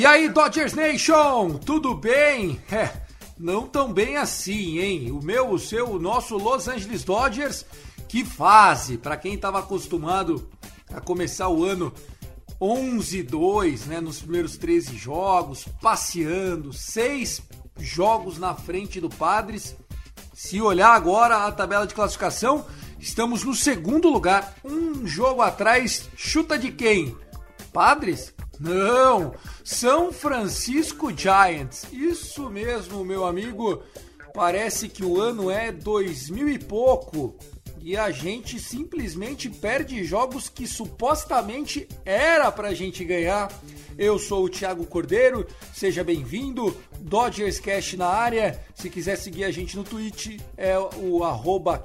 E aí, Dodgers Nation, tudo bem? É, não tão bem assim, hein? O meu, o seu, o nosso Los Angeles Dodgers, que fase! Para quem estava acostumado a começar o ano 11-2, né, nos primeiros 13 jogos, passeando, seis jogos na frente do Padres. Se olhar agora a tabela de classificação, estamos no segundo lugar, um jogo atrás. Chuta de quem? Padres? Não, São Francisco Giants. Isso mesmo, meu amigo. Parece que o ano é 2000 e pouco e a gente simplesmente perde jogos que supostamente era pra gente ganhar. Eu sou o Thiago Cordeiro, seja bem-vindo. Dodgers Cast na área. Se quiser seguir a gente no Twitch, é o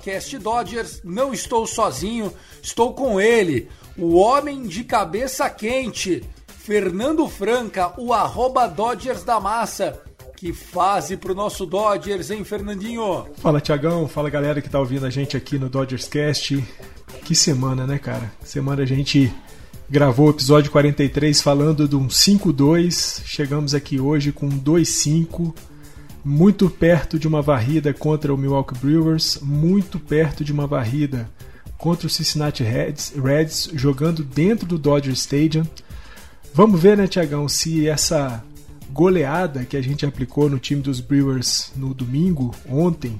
CastDodgers. Não estou sozinho, estou com ele, o homem de cabeça quente, Fernando Franca, o arroba Dodgers da Massa. Que fase pro nosso Dodgers, hein, Fernandinho? Fala Tiagão, fala galera que tá ouvindo a gente aqui no Dodgers Cast. Que semana, né, cara? Semana a gente gravou o episódio 43 falando de um 5-2. Chegamos aqui hoje com um 2-5, muito perto de uma varrida contra o Milwaukee Brewers, muito perto de uma varrida contra o Cincinnati Reds, Reds jogando dentro do Dodger Stadium. Vamos ver, né, Tiagão, se essa goleada que a gente aplicou no time dos Brewers no domingo, ontem,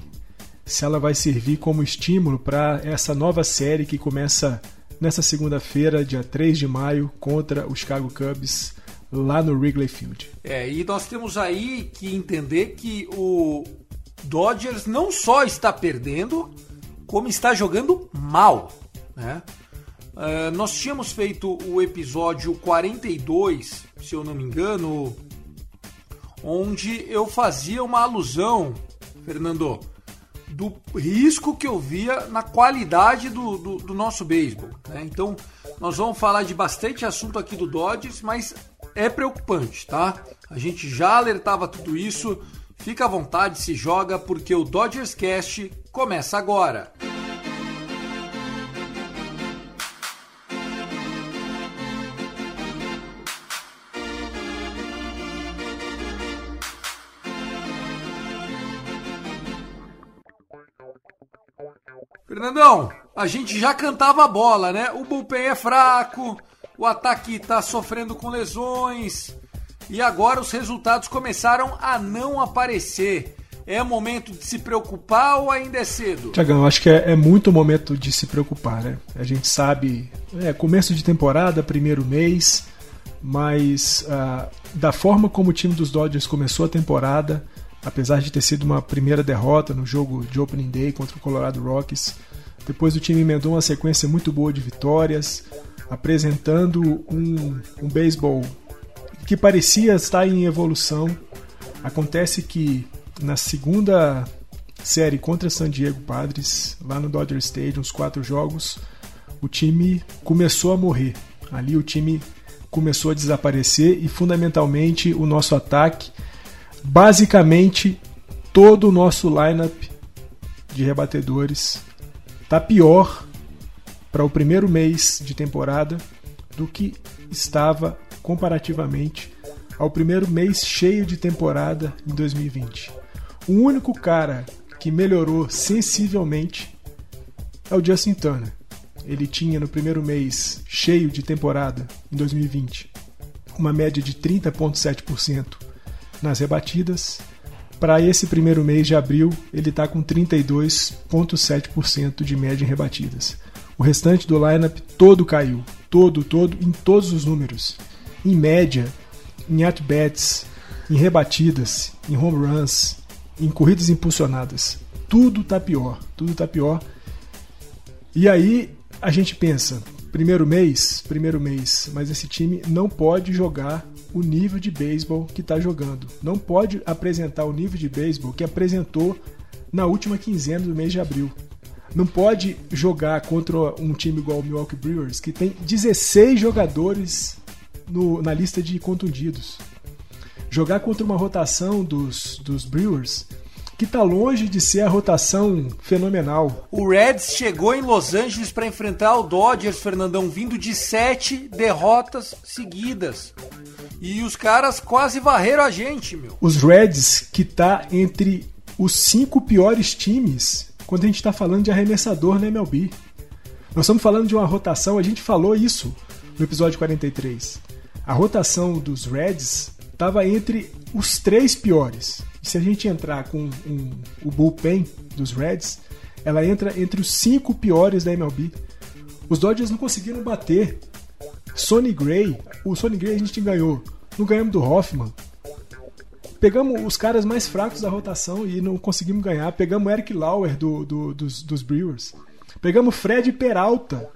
se ela vai servir como estímulo para essa nova série que começa nessa segunda-feira, dia 3 de maio, contra o Chicago Cubs, lá no Wrigley Field. É, e nós temos aí que entender que o Dodgers não só está perdendo, como está jogando mal. Né? É, nós tínhamos feito o episódio 42, se eu não me engano, onde eu fazia uma alusão, Fernando, do risco que eu via na qualidade do, do, do nosso beisebol. Né? Então, nós vamos falar de bastante assunto aqui do Dodgers, mas é preocupante, tá? A gente já alertava tudo isso. Fica à vontade, se joga, porque o Dodgers Cast começa agora. Fernandão, a gente já cantava a bola, né? O bullpen é fraco, o ataque tá sofrendo com lesões e agora os resultados começaram a não aparecer. É momento de se preocupar ou ainda é cedo? Tiagão, acho que é, é muito momento de se preocupar, né? A gente sabe, é começo de temporada, primeiro mês, mas ah, da forma como o time dos Dodgers começou a temporada, apesar de ter sido uma primeira derrota no jogo de Opening Day contra o Colorado Rockies, depois o time emendou uma sequência muito boa de vitórias, apresentando um, um beisebol que parecia estar em evolução. Acontece que na segunda série contra San Diego Padres, lá no Dodger Stadium, os quatro jogos, o time começou a morrer. Ali o time começou a desaparecer e fundamentalmente o nosso ataque, basicamente todo o nosso lineup de rebatedores tá pior para o primeiro mês de temporada do que estava comparativamente ao primeiro mês cheio de temporada em 2020. O único cara que melhorou sensivelmente é o Justin Turner. Ele tinha no primeiro mês cheio de temporada em 2020 uma média de 30,7% nas rebatidas. Para esse primeiro mês de abril, ele está com 32,7% de média em rebatidas. O restante do lineup todo caiu, todo, todo, em todos os números. Em média, em at-bats, em rebatidas, em home runs, em corridas impulsionadas. Tudo tá pior, tudo tá pior. E aí a gente pensa, primeiro mês, primeiro mês, mas esse time não pode jogar o nível de beisebol que está jogando. Não pode apresentar o nível de beisebol que apresentou na última quinzena do mês de abril. Não pode jogar contra um time igual o Milwaukee Brewers, que tem 16 jogadores no, na lista de contundidos. Jogar contra uma rotação dos, dos Brewers que está longe de ser a rotação fenomenal. O Reds chegou em Los Angeles para enfrentar o Dodgers, Fernandão, vindo de sete derrotas seguidas. E os caras quase varreram a gente, meu. Os Reds, que tá entre os cinco piores times quando a gente está falando de arremessador na MLB. Nós estamos falando de uma rotação, a gente falou isso no episódio 43. A rotação dos Reds estava entre os três piores se a gente entrar com um, o bullpen dos Reds, ela entra entre os cinco piores da MLB. Os Dodgers não conseguiram bater. Sonny Gray, o Sonny Gray a gente ganhou. Não ganhamos do Hoffman. Pegamos os caras mais fracos da rotação e não conseguimos ganhar. Pegamos Eric Lauer do, do, dos, dos Brewers. Pegamos Fred Peralta,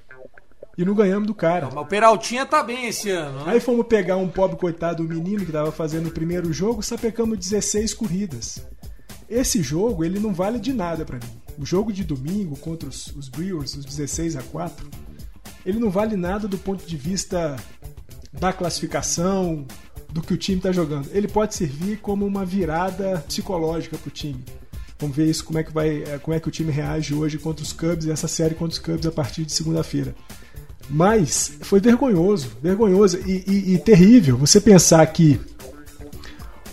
e não ganhamos do cara. Mas o Peraltinha tá bem esse ano. Né? Aí fomos pegar um pobre coitado, o menino que tava fazendo o primeiro jogo, sapecamos 16 corridas. Esse jogo, ele não vale de nada para mim. O jogo de domingo contra os, os Brewers, os 16 a 4, ele não vale nada do ponto de vista da classificação, do que o time está jogando. Ele pode servir como uma virada psicológica para o time. Vamos ver isso como é que vai, eh, como é que o time reage hoje contra os Cubs e essa série contra os Cubs a partir de segunda-feira. Mas foi vergonhoso, vergonhoso e, e, e terrível você pensar que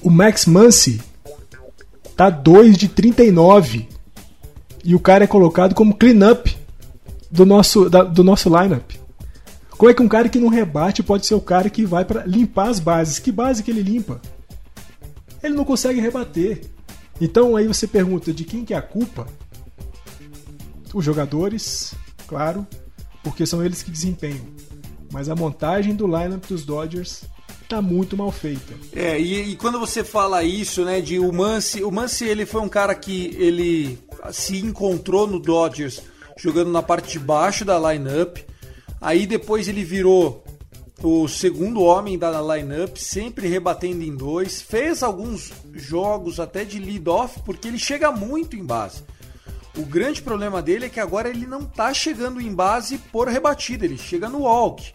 o Max Muncy tá 2 de 39 e o cara é colocado como clean-up do nosso, da, do nosso lineup. Como é que um cara que não rebate pode ser o cara que vai para limpar as bases? Que base que ele limpa? Ele não consegue rebater. Então aí você pergunta de quem que é a culpa? Os jogadores, claro, porque são eles que desempenham. Mas a montagem do lineup dos Dodgers tá muito mal feita. É, e, e, quando você fala isso, né, de o Mance, o Mance ele foi um cara que ele se encontrou no Dodgers jogando na parte de baixo da lineup. Aí depois ele virou o segundo homem da lineup, sempre rebatendo em dois. Fez alguns jogos até de lead off, porque ele chega muito em base. O grande problema dele é que agora ele não tá chegando em base por rebatida, ele chega no walk.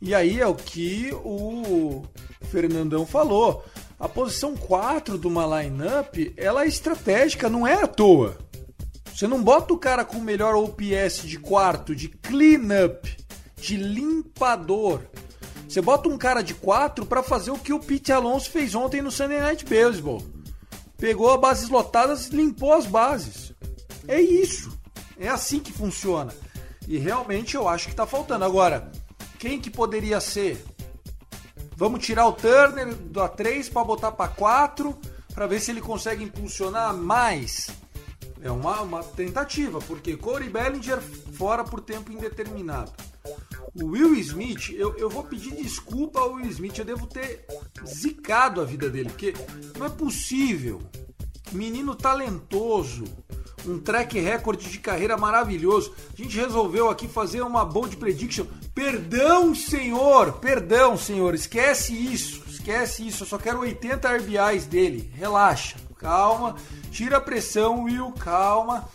E aí é o que o Fernandão falou. A posição 4 de uma lineup, ela é estratégica, não é à toa. Você não bota o cara com o melhor OPS de quarto, de cleanup, de limpador. Você bota um cara de 4 para fazer o que o Pete Alonso fez ontem no Sunday Night Baseball. Pegou as bases lotadas e limpou as bases. É isso. É assim que funciona. E realmente eu acho que está faltando. Agora, quem que poderia ser? Vamos tirar o Turner do A3 para botar para 4 para ver se ele consegue impulsionar mais. É uma, uma tentativa, porque Corey Bellinger fora por tempo indeterminado. O Will Smith, eu, eu vou pedir desculpa ao Will Smith, eu devo ter zicado a vida dele, porque não é possível. Menino talentoso, um track record de carreira maravilhoso. A gente resolveu aqui fazer uma bold prediction. Perdão, senhor, perdão, senhor, esquece isso, esquece isso. Eu só quero 80 RBIs dele. Relaxa, calma, tira a pressão, Will, calma,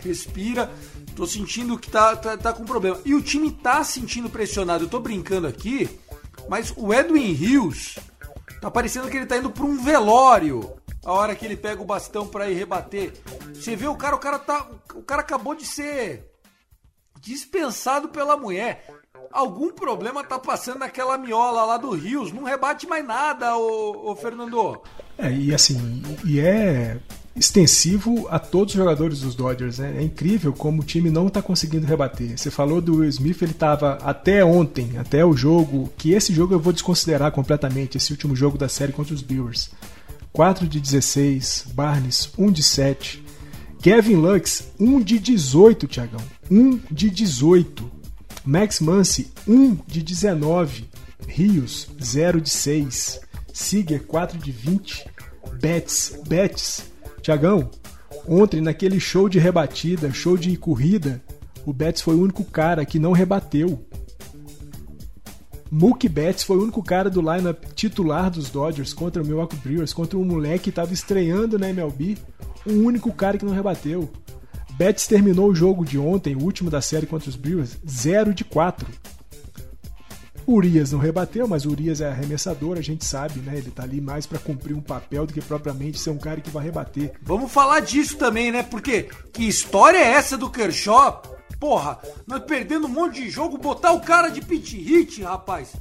respira. Tô sentindo que tá, tá, tá com problema. E o time tá sentindo pressionado. Eu tô brincando aqui, mas o Edwin Rios tá parecendo que ele tá indo para um velório a hora que ele pega o bastão para ir rebater. Você vê o cara, o cara tá, o cara acabou de ser dispensado pela mulher. Algum problema tá passando naquela miola lá do Rios. Não rebate mais nada, ô, ô Fernando. É, e assim, e é extensivo a todos os jogadores dos Dodgers. Né? É incrível como o time não está conseguindo rebater. Você falou do Will Smith, ele estava até ontem, até o jogo, que esse jogo eu vou desconsiderar completamente, esse último jogo da série contra os Brewers. 4 de 16, Barnes 1 de 7, Kevin Lux 1 de 18, Tiagão. 1 de 18. Max Muncy 1 de 19, Rios 0 de 6, Seager 4 de 20, Betts, Betts Tiagão, ontem naquele show de rebatida, show de corrida, o Betts foi o único cara que não rebateu. Mookie Betts foi o único cara do lineup titular dos Dodgers contra o Milwaukee Brewers, contra um moleque que estava estreando na MLB, o único cara que não rebateu. Betts terminou o jogo de ontem, o último da série contra os Brewers, 0 de 4. Urias não rebateu, mas o Urias é arremessador, a gente sabe, né? Ele tá ali mais para cumprir um papel do que propriamente ser um cara que vai rebater. Vamos falar disso também, né? Porque que história é essa do Kershaw? Porra, nós perdendo um monte de jogo, botar o cara de pitch hit, rapaz.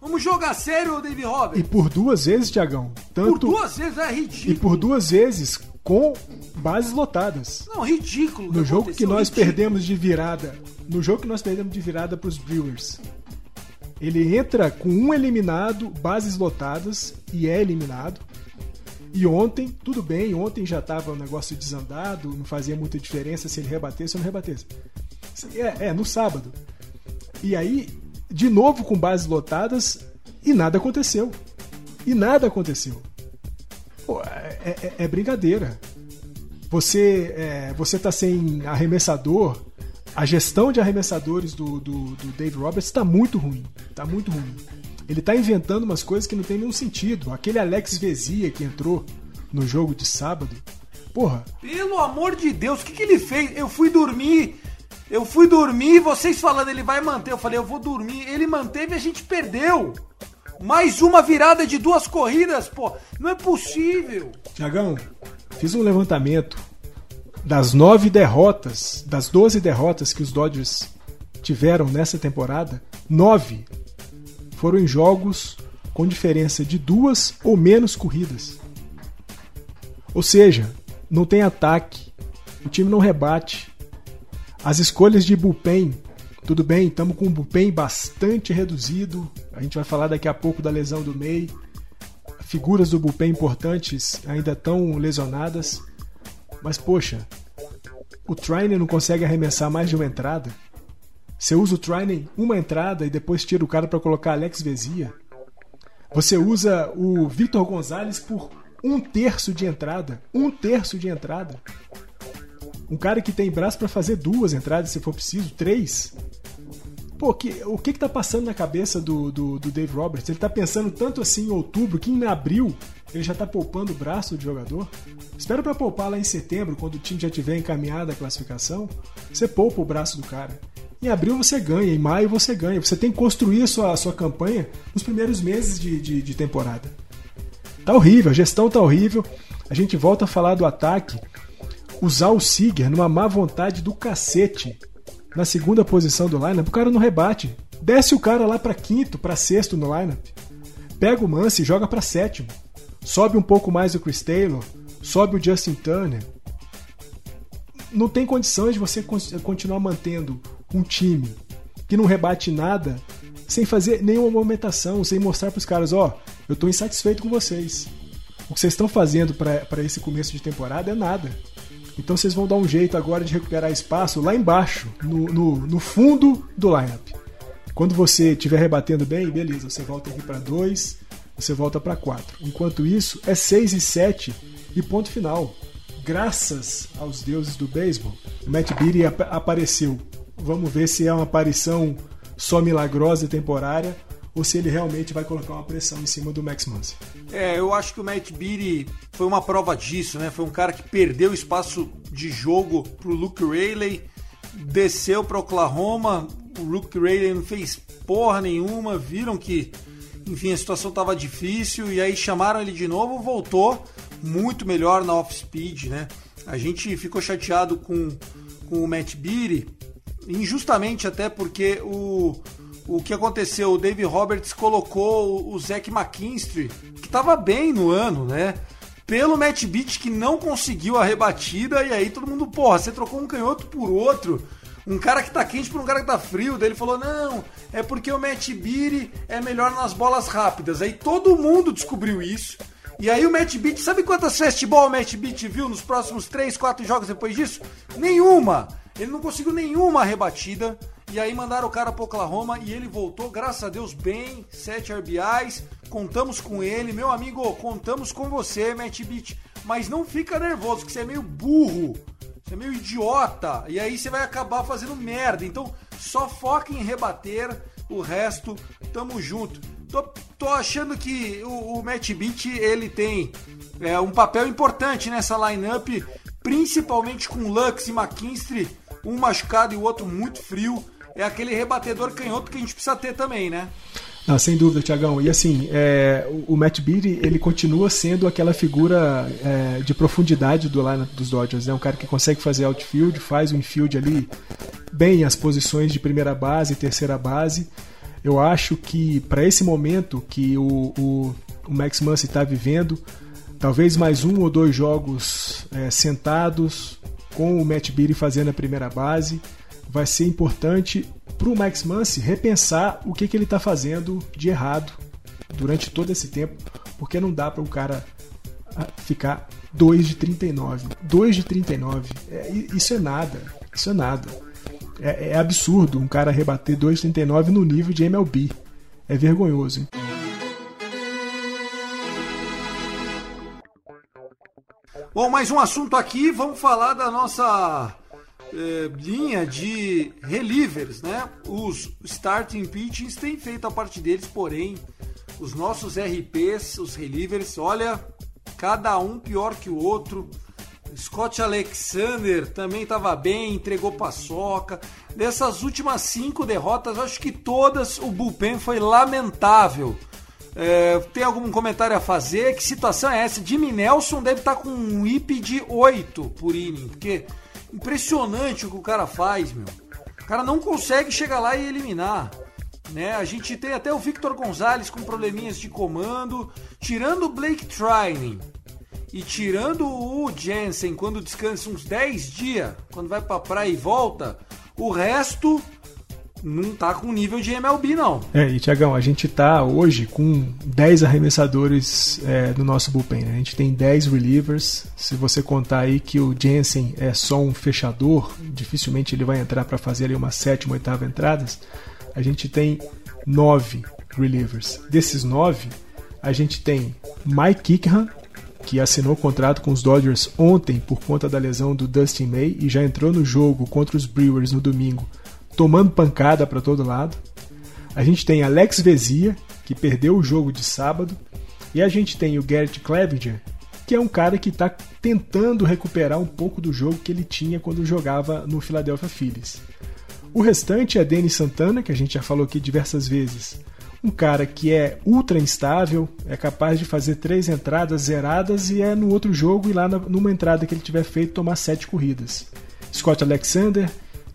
Vamos jogar sério, David Robert. E por duas vezes, Tiagão. Tanto... Por duas vezes é ridículo. E por duas vezes com bases lotadas. Não, ridículo. No jogo que nós ridículo. perdemos de virada, no jogo que nós perdemos de virada para os Brewers, ele entra com um eliminado, bases lotadas, e é eliminado. E ontem, tudo bem, ontem já estava um negócio desandado, não fazia muita diferença se ele rebatesse ou não rebatesse. É, é, no sábado. E aí, de novo com bases lotadas, e nada aconteceu. E nada aconteceu. Pô, é, é, é brincadeira. Você, é, você tá sem arremessador, a gestão de arremessadores do, do, do Dave Roberts está muito ruim. Está muito ruim. Ele está inventando umas coisas que não tem nenhum sentido. Aquele Alex Vezia que entrou no jogo de sábado. Porra. Pelo amor de Deus, o que, que ele fez? Eu fui dormir. Eu fui dormir, vocês falando, ele vai manter. Eu falei, eu vou dormir. Ele manteve e a gente perdeu. Mais uma virada de duas corridas, pô. Não é possível. Tiagão, fiz um levantamento das nove derrotas, das doze derrotas que os Dodgers tiveram nessa temporada, nove foram em jogos com diferença de duas ou menos corridas. Ou seja, não tem ataque, o time não rebate. As escolhas de bullpen, tudo bem, estamos com um bullpen bastante reduzido. A gente vai falar daqui a pouco da lesão do May. Figuras do bullpen importantes ainda estão lesionadas. Mas poxa, o Trainer não consegue arremessar mais de uma entrada. Você usa o Trainer uma entrada e depois tira o cara para colocar Alex Vezia. Você usa o Victor Gonzalez por um terço de entrada. Um terço de entrada. Um cara que tem braço para fazer duas entradas, se for preciso, três. Pô, que, o que que tá passando na cabeça do, do, do, Dave Roberts? Ele tá pensando tanto assim em outubro que em abril ele já tá poupando o braço de jogador? Espera para poupar lá em setembro, quando o time já tiver encaminhado a classificação. Você poupa o braço do cara. Em abril você ganha, em maio você ganha. Você tem que construir a sua, a sua campanha nos primeiros meses de, de, de temporada. Tá horrível, a gestão tá horrível. A gente volta a falar do ataque. Usar o Siger numa má vontade do cacete na segunda posição do lineup, o cara não rebate. Desce o cara lá para quinto, para sexto no lineup. Pega o Mance e joga para sétimo. Sobe um pouco mais o Chris Taylor, sobe o Justin Turner. Não tem condições de você continuar mantendo um time que não rebate nada sem fazer nenhuma movimentação, sem mostrar para os caras, ó, oh, eu estou insatisfeito com vocês. O que vocês estão fazendo para esse começo de temporada é nada. Então vocês vão dar um jeito agora de recuperar espaço lá embaixo, no, no, no fundo do lineup. Quando você estiver rebatendo bem, beleza, você volta aqui para 2, você volta para 4. Enquanto isso, é 6 e 7 e ponto final. Graças aos deuses do beisebol, Matt Beattie ap apareceu. Vamos ver se é uma aparição só milagrosa e temporária ou se ele realmente vai colocar uma pressão em cima do Max Muncy. É, eu acho que o Matt Beattie foi uma prova disso, né? Foi um cara que perdeu espaço de jogo pro Luke Rayleigh, desceu para Oklahoma, o Luke Rayleigh não fez porra nenhuma, viram que, enfim, a situação estava difícil e aí chamaram ele de novo, voltou muito melhor na off-speed, né? A gente ficou chateado com, com o Matt Beattie, injustamente até porque o o que aconteceu? O Dave Roberts colocou o Zach McKinstry, que estava bem no ano, né? Pelo Matt Beat que não conseguiu a rebatida, e aí todo mundo, porra, você trocou um canhoto por outro. Um cara que tá quente por um cara que tá frio. Daí ele falou: não, é porque o Matt Beat é melhor nas bolas rápidas. Aí todo mundo descobriu isso. E aí o Matt Beat, sabe quantas fastball o Matt Beat viu nos próximos 3, 4 jogos depois disso? Nenhuma! Ele não conseguiu nenhuma rebatida. E aí mandaram o cara pro Oklahoma e ele voltou, graças a Deus, bem, 7 RBIs. Contamos com ele. Meu amigo, contamos com você, Matt Beat. Mas não fica nervoso, que você é meio burro. Você é meio idiota. E aí você vai acabar fazendo merda. Então só foca em rebater. O resto, tamo junto. Tô, tô achando que o, o Matt Beat ele tem é, um papel importante nessa lineup, principalmente com Lux e McKinstry, um machucado e o outro muito frio. É aquele rebatedor canhoto que a gente precisa ter também, né? Ah, sem dúvida, Tiagão. E assim, é, o, Matt Beatty, ele continua sendo aquela figura é, de profundidade do line dos Dodgers. É né? um cara que consegue fazer outfield, faz o infield ali bem as posições de primeira base e terceira base. Eu acho que para esse momento que o, o, o Max Muncy está vivendo, talvez mais um ou dois jogos é, sentados com o Matt Beatty fazendo a primeira base, vai ser importante para o Max Muncy repensar o que, que ele está fazendo de errado durante todo esse tempo, porque não dá para o cara ah, ficar 2 de 39. 2 de 39, é, isso é nada, isso é nada. É, é absurdo um cara rebater 2,39 no nível de MLB. É vergonhoso. Hein? Bom, mais um assunto aqui. Vamos falar da nossa eh, linha de relievers, né? Os starting pitchings têm feito a parte deles, porém, os nossos RPs, os relievers, olha, cada um pior que o outro. Scott Alexander também estava bem, entregou paçoca. Dessas últimas cinco derrotas, acho que todas o bullpen foi lamentável. É, tem algum comentário a fazer? Que situação é essa? Jimmy Nelson deve estar tá com um IP de 8 por inning, porque impressionante o que o cara faz, meu. O cara não consegue chegar lá e eliminar. Né? A gente tem até o Victor Gonzalez com probleminhas de comando, tirando o Blake Trining e tirando o Jensen quando descansa uns 10 dias, quando vai pra praia e volta, o resto não tá com nível de MLB, não. É, e Tiagão, a gente tá hoje com 10 arremessadores é, no nosso bullpen. Né? A gente tem 10 relievers. Se você contar aí que o Jensen é só um fechador, dificilmente ele vai entrar para fazer ali uma sétima, oitava entradas. A gente tem 9 relievers. Desses 9, a gente tem Mike Kickham, que assinou contrato com os Dodgers ontem por conta da lesão do Dustin May e já entrou no jogo contra os Brewers no domingo, tomando pancada para todo lado. A gente tem Alex Vezia, que perdeu o jogo de sábado, e a gente tem o Garrett Clevenger, que é um cara que está tentando recuperar um pouco do jogo que ele tinha quando jogava no Philadelphia Phillies. O restante é Denis Santana, que a gente já falou aqui diversas vezes, um cara que é ultra instável, é capaz de fazer três entradas zeradas e é no outro jogo e lá numa entrada que ele tiver feito tomar sete corridas. Scott Alexander,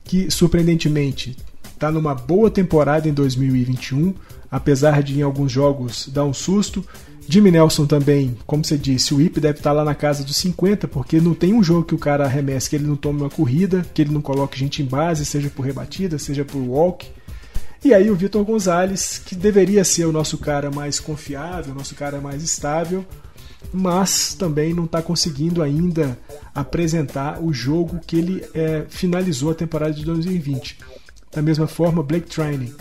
que surpreendentemente está numa boa temporada em 2021, apesar de em alguns jogos dar um susto. Jimmy Nelson também, como você disse, o IP deve estar tá lá na casa dos 50, porque não tem um jogo que o cara arremesse que ele não tome uma corrida, que ele não coloque gente em base, seja por rebatida, seja por walk. E aí o Vitor Gonzalez, que deveria ser o nosso cara mais confiável, o nosso cara mais estável, mas também não está conseguindo ainda apresentar o jogo que ele é, finalizou a temporada de 2020. Da mesma forma, Blake Trining.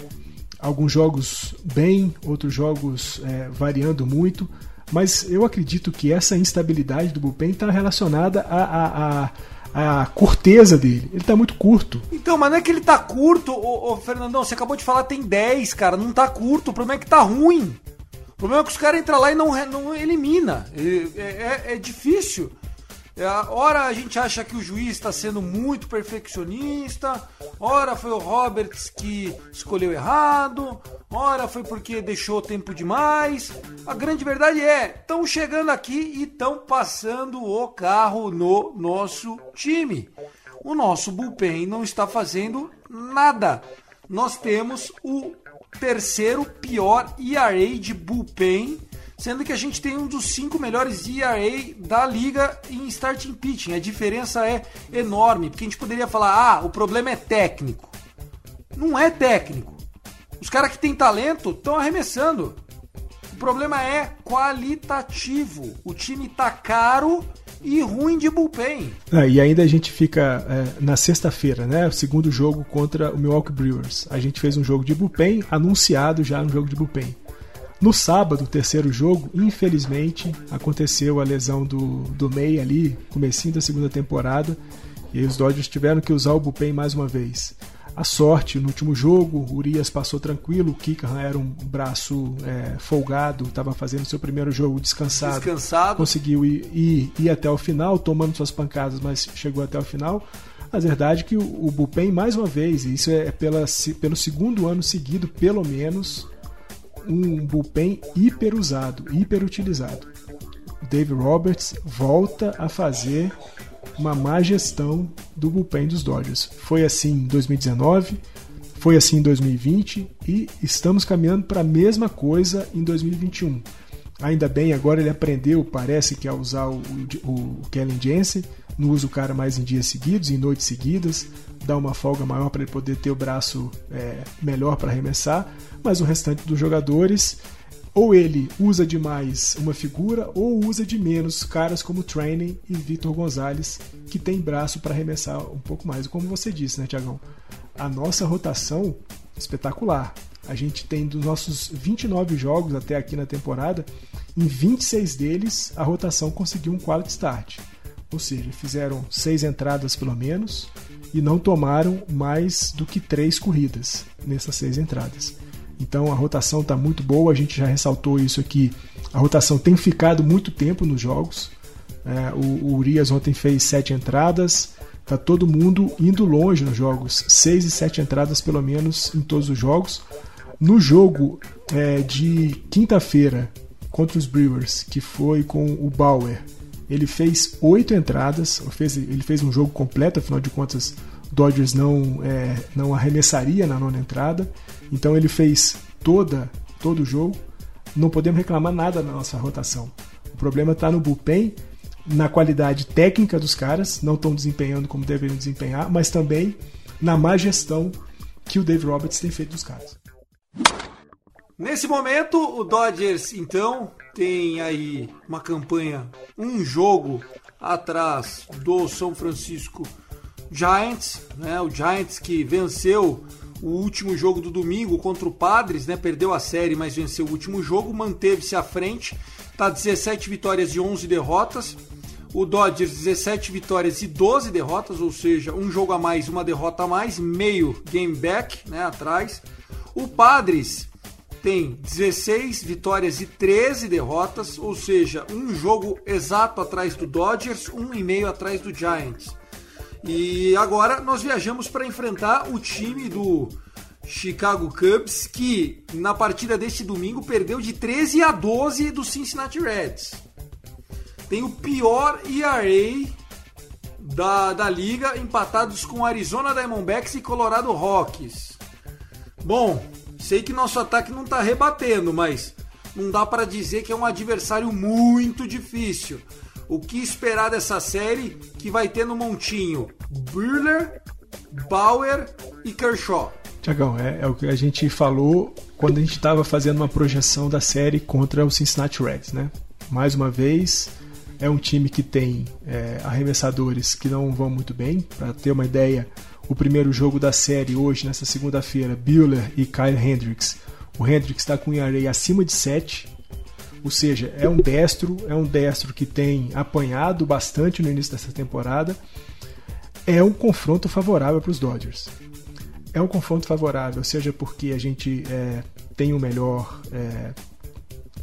Alguns jogos bem, outros jogos é, variando muito, mas eu acredito que essa instabilidade do bullpen está relacionada a, a, a a curteza dele. Ele tá muito curto. Então, mas não é que ele tá curto, ô, ô Fernandão, você acabou de falar tem 10, cara, não tá curto, o problema é que tá ruim. O problema é que os caras entram lá e não, não elimina. É, é, é difícil. É, ora a gente acha que o juiz está sendo muito perfeccionista, ora foi o Roberts que escolheu errado, ora foi porque deixou tempo demais. A grande verdade é, estão chegando aqui e estão passando o carro no nosso time. O nosso bullpen não está fazendo nada. Nós temos o terceiro pior ERA de bullpen, sendo que a gente tem um dos cinco melhores ERA da liga em starting pitching. A diferença é enorme, porque a gente poderia falar: ah, o problema é técnico. Não é técnico. Os caras que têm talento estão arremessando. O problema é qualitativo. O time tá caro e ruim de bullpen. Ah, e ainda a gente fica é, na sexta-feira, né? O segundo jogo contra o Milwaukee Brewers. A gente fez um jogo de bullpen, anunciado já no jogo de bullpen. No sábado, o terceiro jogo, infelizmente, aconteceu a lesão do, do May ali, comecinho da segunda temporada, e os Dodgers tiveram que usar o bullpen mais uma vez a sorte no último jogo. O Urias passou tranquilo, o Kikahan era um braço é, folgado, estava fazendo seu primeiro jogo descansado. Descansado. Conseguiu ir, ir, ir, até o final, tomando suas pancadas, mas chegou até o final. A verdade é que o, o Bullpen, mais uma vez, e isso é pela, pelo segundo ano seguido, pelo menos, um Bullpen hiper usado, hiper utilizado. O Dave Roberts volta a fazer uma má gestão do bullpen dos Dodgers. Foi assim em 2019, foi assim em 2020 e estamos caminhando para a mesma coisa em 2021. Ainda bem, agora ele aprendeu, parece que a usar o, o, o Kellen Jensen, não usa o cara mais em dias seguidos, em noites seguidas, dá uma folga maior para ele poder ter o braço é, melhor para arremessar, mas o restante dos jogadores ou ele usa demais uma figura ou usa de menos caras como Training e Vitor Gonzalez, que tem braço para arremessar um pouco mais. Como você disse, né, Tiagão? A nossa rotação espetacular. A gente tem dos nossos 29 jogos até aqui na temporada, em 26 deles a rotação conseguiu um quality start. Ou seja, fizeram seis entradas pelo menos e não tomaram mais do que três corridas nessas seis entradas. Então a rotação está muito boa, a gente já ressaltou isso aqui. A rotação tem ficado muito tempo nos jogos. É, o, o Urias ontem fez sete entradas. Tá todo mundo indo longe nos jogos, seis e sete entradas pelo menos em todos os jogos. No jogo é, de quinta-feira contra os Brewers, que foi com o Bauer, ele fez oito entradas, fez, ele fez um jogo completo, afinal de contas, Dodgers não, é, não arremessaria na nona entrada. Então ele fez toda todo o jogo. Não podemos reclamar nada na nossa rotação. O problema está no bullpen, na qualidade técnica dos caras, não estão desempenhando como deveriam desempenhar, mas também na má gestão que o Dave Roberts tem feito dos caras. Nesse momento, o Dodgers então tem aí uma campanha, um jogo atrás do São Francisco Giants, né? O Giants que venceu o último jogo do domingo contra o Padres, né? Perdeu a série, mas venceu o último jogo, manteve-se à frente, tá 17 vitórias e 11 derrotas. O Dodgers 17 vitórias e 12 derrotas, ou seja, um jogo a mais, uma derrota a mais, meio game back, né, atrás. O Padres tem 16 vitórias e 13 derrotas, ou seja, um jogo exato atrás do Dodgers, um e meio atrás do Giants. E agora nós viajamos para enfrentar o time do Chicago Cubs, que na partida deste domingo perdeu de 13 a 12 do Cincinnati Reds. Tem o pior ERA da, da liga, empatados com Arizona Diamondbacks e Colorado Rockies. Bom, sei que nosso ataque não está rebatendo, mas não dá para dizer que é um adversário muito difícil. O que esperar dessa série que vai ter no montinho Burler, Bauer e Kershaw? Tiagão, é, é, o que a gente falou quando a gente estava fazendo uma projeção da série contra o Cincinnati Reds, né? Mais uma vez, é um time que tem é, arremessadores que não vão muito bem. Para ter uma ideia, o primeiro jogo da série hoje, nessa segunda-feira, Buehler e Kyle Hendricks. O Hendricks está com um ERA acima de 7, ou seja, é um destro, é um destro que tem apanhado bastante no início dessa temporada. É um confronto favorável para os Dodgers. É um confronto favorável, seja porque a gente é, tem um melhor, é,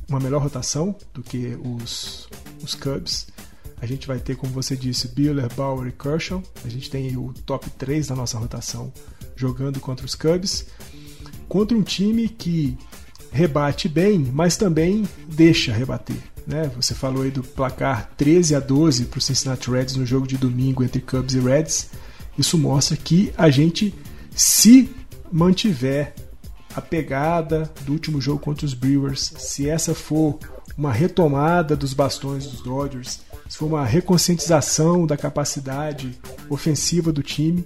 uma melhor rotação do que os, os Cubs. A gente vai ter, como você disse, Buehler, Bauer e Kershaw. A gente tem o top 3 da nossa rotação jogando contra os Cubs. Contra um time que rebate bem, mas também deixa rebater. Né? Você falou aí do placar 13 a 12 para o Cincinnati Reds no jogo de domingo entre Cubs e Reds. Isso mostra que a gente, se mantiver a pegada do último jogo contra os Brewers, se essa for uma retomada dos bastões dos Dodgers, se for uma reconscientização da capacidade ofensiva do time,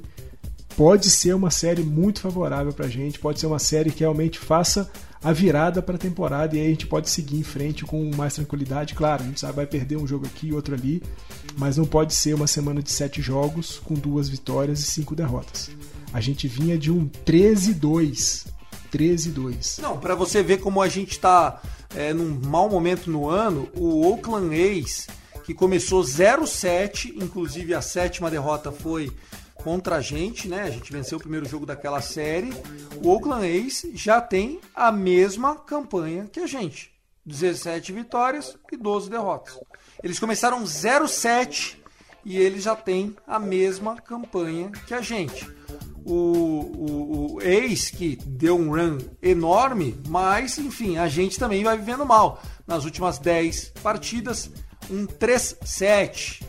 pode ser uma série muito favorável para a gente, pode ser uma série que realmente faça a virada para a temporada e aí a gente pode seguir em frente com mais tranquilidade. Claro, a gente sabe, vai perder um jogo aqui e outro ali, mas não pode ser uma semana de sete jogos com duas vitórias e cinco derrotas. A gente vinha de um 13-2. 13-2. Não, para você ver como a gente está é, num mau momento no ano, o Oakland A's, que começou 0-7, inclusive a sétima derrota foi contra a gente, né? A gente venceu o primeiro jogo daquela série. O Oakland A's já tem a mesma campanha que a gente. 17 vitórias e 12 derrotas. Eles começaram 0-7 e eles já têm a mesma campanha que a gente. O, o, o ex que deu um run enorme, mas enfim, a gente também vai vivendo mal. Nas últimas 10 partidas, um 3-7.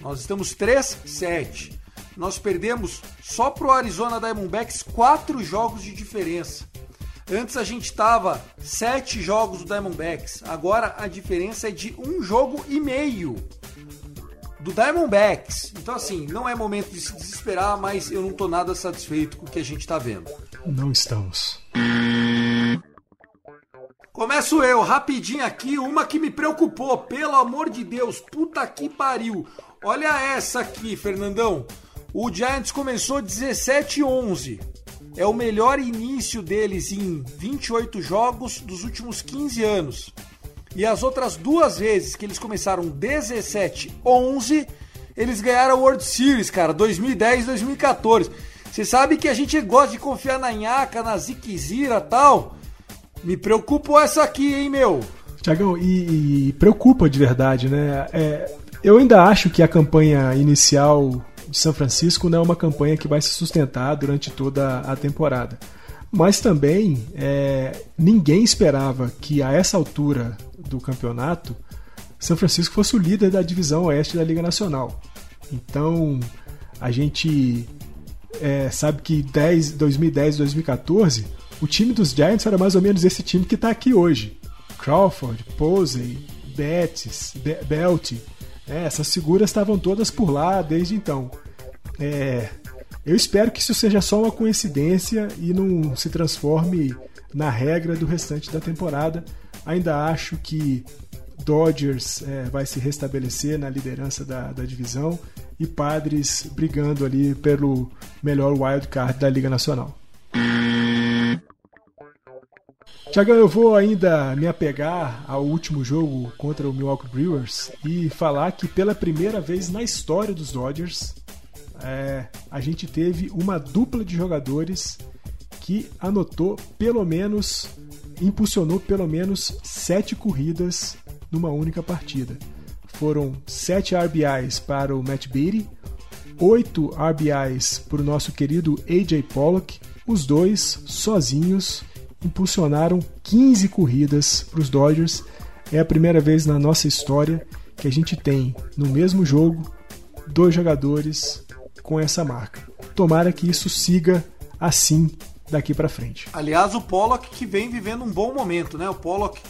Nós estamos 3-7 nós perdemos só pro Arizona Diamondbacks quatro jogos de diferença. Antes a gente estava sete jogos do Diamondbacks, agora a diferença é de um jogo e meio do Diamondbacks. Então assim, não é momento de se desesperar, mas eu não estou nada satisfeito com o que a gente está vendo. Não estamos. Começo eu, rapidinho aqui, uma que me preocupou, pelo amor de Deus, puta que pariu. Olha essa aqui, Fernandão. O Giants começou 17-11. É o melhor início deles em 28 jogos dos últimos 15 anos. E as outras duas vezes que eles começaram 17-11, eles ganharam a World Series, cara, 2010 e 2014. Você sabe que a gente gosta de confiar na Nhaca, na Ziquezira tal. Me preocupa essa aqui, hein, meu? Tiagão, e, e, preocupa de verdade, né? É, eu ainda acho que a campanha inicial de São Francisco não é uma campanha que vai se sustentar durante toda a temporada. Mas também é, ninguém esperava que a essa altura do campeonato São Francisco fosse o líder da divisão oeste da Liga Nacional. Então a gente é, sabe que 10, 2010 2014 o time dos Giants era mais ou menos esse time que está aqui hoje. Crawford, Posey, Betts, Be Belt, é, essas figuras estavam todas por lá desde então. É, eu espero que isso seja só uma coincidência e não se transforme na regra do restante da temporada. Ainda acho que Dodgers é, vai se restabelecer na liderança da, da divisão e Padres brigando ali pelo melhor wild card da Liga Nacional. Tiagão, eu vou ainda me apegar ao último jogo contra o Milwaukee Brewers e falar que pela primeira vez na história dos Dodgers, é, a gente teve uma dupla de jogadores que anotou pelo menos, impulsionou pelo menos sete corridas numa única partida. Foram sete RBIs para o Matt Beatty, oito RBIs para o nosso querido AJ Pollock, os dois sozinhos impulsionaram 15 corridas para os Dodgers. É a primeira vez na nossa história que a gente tem no mesmo jogo dois jogadores com essa marca. Tomara que isso siga assim daqui para frente. Aliás, o Pollock que vem vivendo um bom momento, né? O Pollock,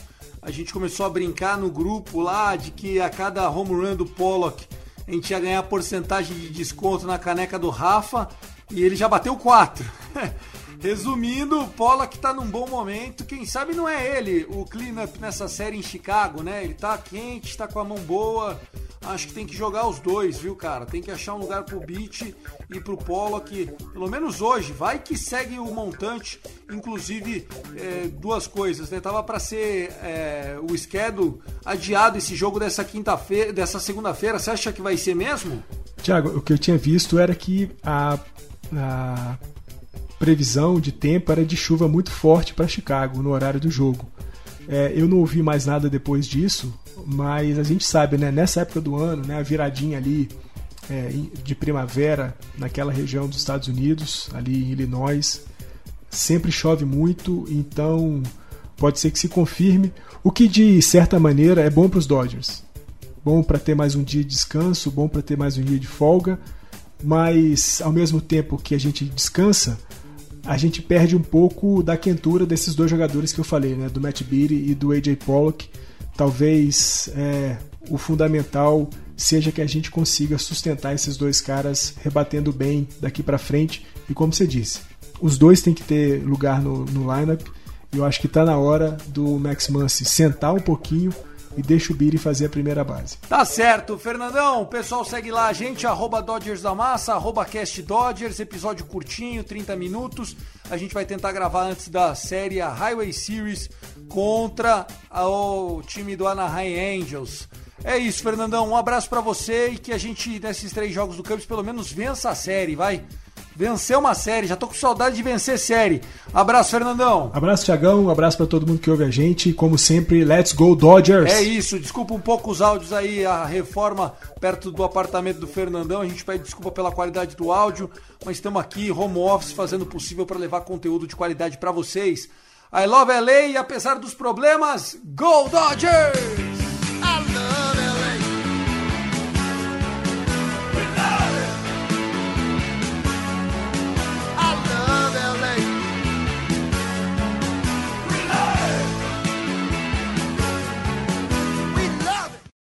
a gente começou a brincar no grupo lá de que a cada home run do Pollock a gente ia ganhar porcentagem de desconto na caneca do Rafa e ele já bateu 4. Resumindo, o Pollock tá num bom momento. Quem sabe não é ele o cleanup nessa série em Chicago, né? Ele tá quente, tá com a mão boa. Acho que tem que jogar os dois, viu, cara? Tem que achar um lugar pro Beat e pro Pollock, pelo menos hoje. Vai que segue o montante. Inclusive, é, duas coisas, né? Tava para ser é, o schedule adiado esse jogo dessa quinta-feira, dessa segunda-feira. Você acha que vai ser mesmo? Tiago, o que eu tinha visto era que a, a previsão de tempo era de chuva muito forte para Chicago no horário do jogo. É, eu não ouvi mais nada depois disso, mas a gente sabe, né, nessa época do ano, né, a viradinha ali é, de primavera naquela região dos Estados Unidos, ali em Illinois, sempre chove muito, então pode ser que se confirme, o que de certa maneira é bom para os Dodgers. Bom para ter mais um dia de descanso, bom para ter mais um dia de folga, mas ao mesmo tempo que a gente descansa, a gente perde um pouco da quentura desses dois jogadores que eu falei, né? Do Matt Beatty e do AJ Pollock. Talvez é, o fundamental seja que a gente consiga sustentar esses dois caras rebatendo bem daqui para frente. E como você disse, os dois têm que ter lugar no, no lineup. Eu acho que está na hora do Max Muncy sentar um pouquinho e deixa o Biri fazer a primeira base. Tá certo, Fernandão. O pessoal segue lá a gente, arroba Dodgers da Massa, arroba Cast Dodgers, episódio curtinho, 30 minutos. A gente vai tentar gravar antes da série a Highway Series contra o time do Anaheim Angels. É isso, Fernandão. Um abraço para você e que a gente, nesses três jogos do Cubs, pelo menos vença a série, vai. Vencer uma série, já tô com saudade de vencer série. Abraço, Fernandão. Abraço, Tiagão. Um abraço para todo mundo que ouve a gente. Como sempre, let's go Dodgers! É isso, desculpa um pouco os áudios aí, a reforma perto do apartamento do Fernandão. A gente pede desculpa pela qualidade do áudio, mas estamos aqui, home office, fazendo o possível para levar conteúdo de qualidade para vocês. I love LA e apesar dos problemas, Go Dodgers!